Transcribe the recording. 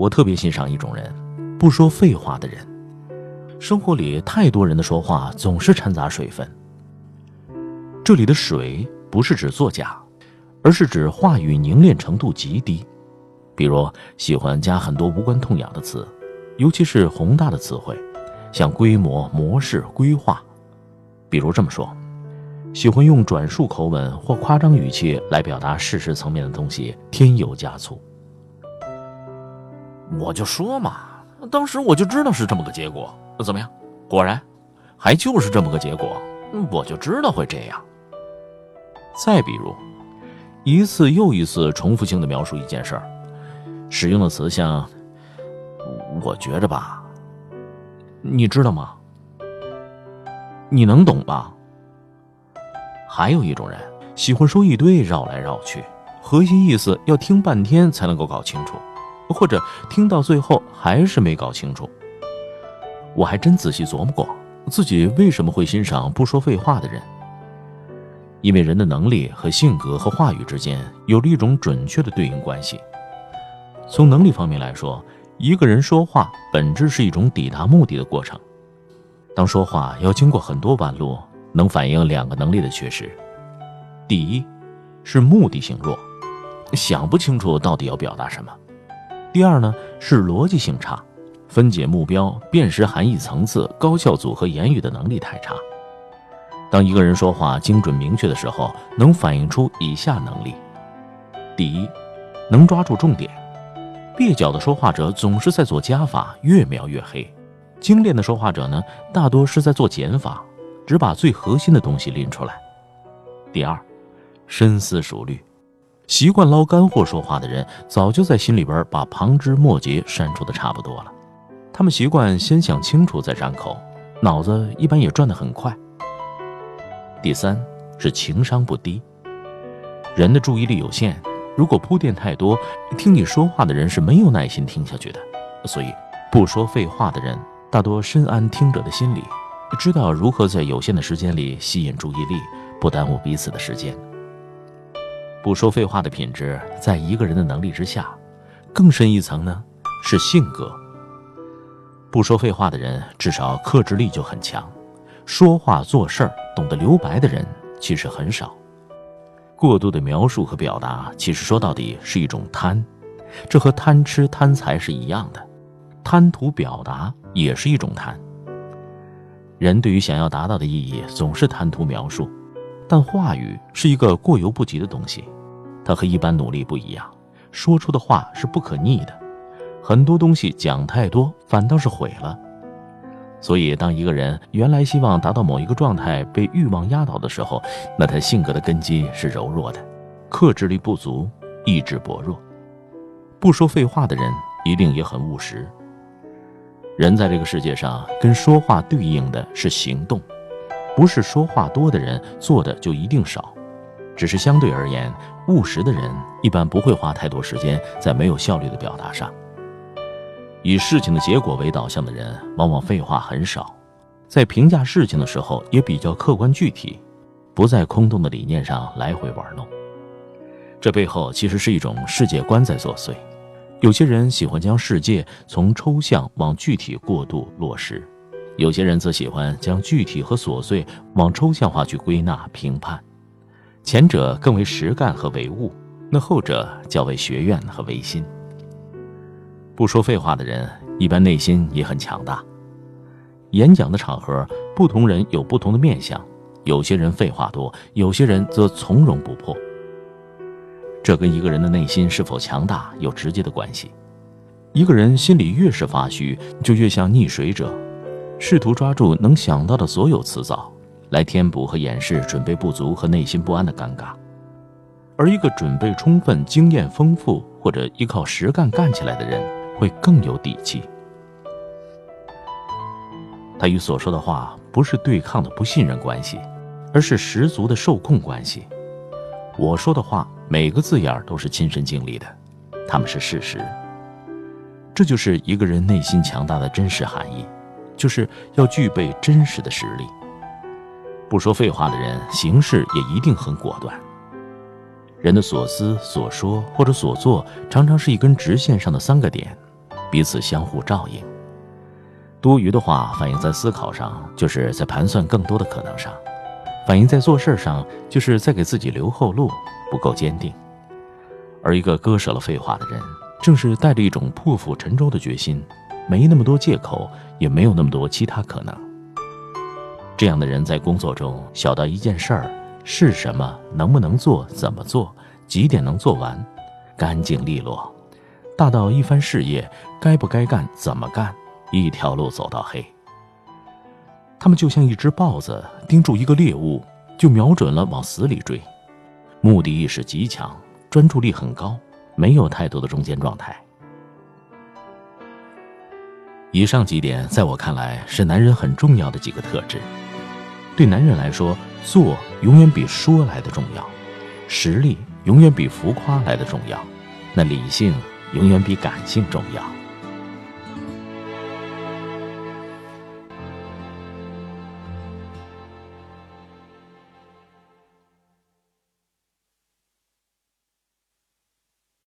我特别欣赏一种人，不说废话的人。生活里太多人的说话总是掺杂水分。这里的水不是指作假，而是指话语凝练程度极低。比如喜欢加很多无关痛痒的词，尤其是宏大的词汇，像规模、模式、规划。比如这么说，喜欢用转述口吻或夸张语气来表达事实层面的东西，添油加醋。我就说嘛，当时我就知道是这么个结果。怎么样？果然，还就是这么个结果。我就知道会这样。再比如，一次又一次重复性的描述一件事儿。使用的词像，我觉着吧，你知道吗？你能懂吧？还有一种人喜欢说一堆绕来绕去，核心意思要听半天才能够搞清楚，或者听到最后还是没搞清楚。我还真仔细琢磨过，自己为什么会欣赏不说废话的人。因为人的能力和性格和话语之间有了一种准确的对应关系。从能力方面来说，一个人说话本质是一种抵达目的的过程。当说话要经过很多弯路，能反映两个能力的缺失：第一，是目的性弱，想不清楚到底要表达什么；第二呢，是逻辑性差，分解目标、辨识含义层次、高效组合言语的能力太差。当一个人说话精准明确的时候，能反映出以下能力：第一，能抓住重点。蹩脚的说话者总是在做加法，越描越黑；精炼的说话者呢，大多是在做减法，只把最核心的东西拎出来。第二，深思熟虑，习惯捞干货说话的人，早就在心里边把旁枝末节删除的差不多了。他们习惯先想清楚再张口，脑子一般也转得很快。第三是情商不低，人的注意力有限。如果铺垫太多，听你说话的人是没有耐心听下去的。所以，不说废话的人大多深谙听者的心理，知道如何在有限的时间里吸引注意力，不耽误彼此的时间。不说废话的品质，在一个人的能力之下，更深一层呢，是性格。不说废话的人，至少克制力就很强，说话做事儿懂得留白的人其实很少。过度的描述和表达，其实说到底是一种贪，这和贪吃贪财是一样的，贪图表达也是一种贪。人对于想要达到的意义，总是贪图描述，但话语是一个过犹不及的东西，它和一般努力不一样，说出的话是不可逆的，很多东西讲太多，反倒是毁了。所以，当一个人原来希望达到某一个状态被欲望压倒的时候，那他性格的根基是柔弱的，克制力不足，意志薄弱。不说废话的人一定也很务实。人在这个世界上，跟说话对应的是行动，不是说话多的人做的就一定少，只是相对而言，务实的人一般不会花太多时间在没有效率的表达上。以事情的结果为导向的人，往往废话很少，在评价事情的时候也比较客观具体，不在空洞的理念上来回玩弄。这背后其实是一种世界观在作祟。有些人喜欢将世界从抽象往具体过渡落实，有些人则喜欢将具体和琐碎往抽象化去归纳评判。前者更为实干和唯物，那后者较为学院和唯心。不说废话的人，一般内心也很强大。演讲的场合，不同人有不同的面相，有些人废话多，有些人则从容不迫。这跟一个人的内心是否强大有直接的关系。一个人心里越是发虚，就越像溺水者，试图抓住能想到的所有词藻，来填补和掩饰准备不足和内心不安的尴尬。而一个准备充分、经验丰富或者依靠实干干起来的人，会更有底气。他与所说的话不是对抗的不信任关系，而是十足的受控关系。我说的话每个字眼都是亲身经历的，他们是事实。这就是一个人内心强大的真实含义，就是要具备真实的实力。不说废话的人，行事也一定很果断。人的所思所说或者所做，常常是一根直线上的三个点。彼此相互照应。多余的话反映在思考上，就是在盘算更多的可能上；反映在做事上，就是在给自己留后路，不够坚定。而一个割舍了废话的人，正是带着一种破釜沉舟的决心，没那么多借口，也没有那么多其他可能。这样的人在工作中，小到一件事儿是什么，能不能做，怎么做，几点能做完，干净利落；大到一番事业，该不该干，怎么干。一条路走到黑，他们就像一只豹子盯住一个猎物，就瞄准了往死里追，目的意识极强，专注力很高，没有太多的中间状态。以上几点在我看来是男人很重要的几个特质。对男人来说，做永远比说来的重要，实力永远比浮夸来的重要，那理性永远比感性重要。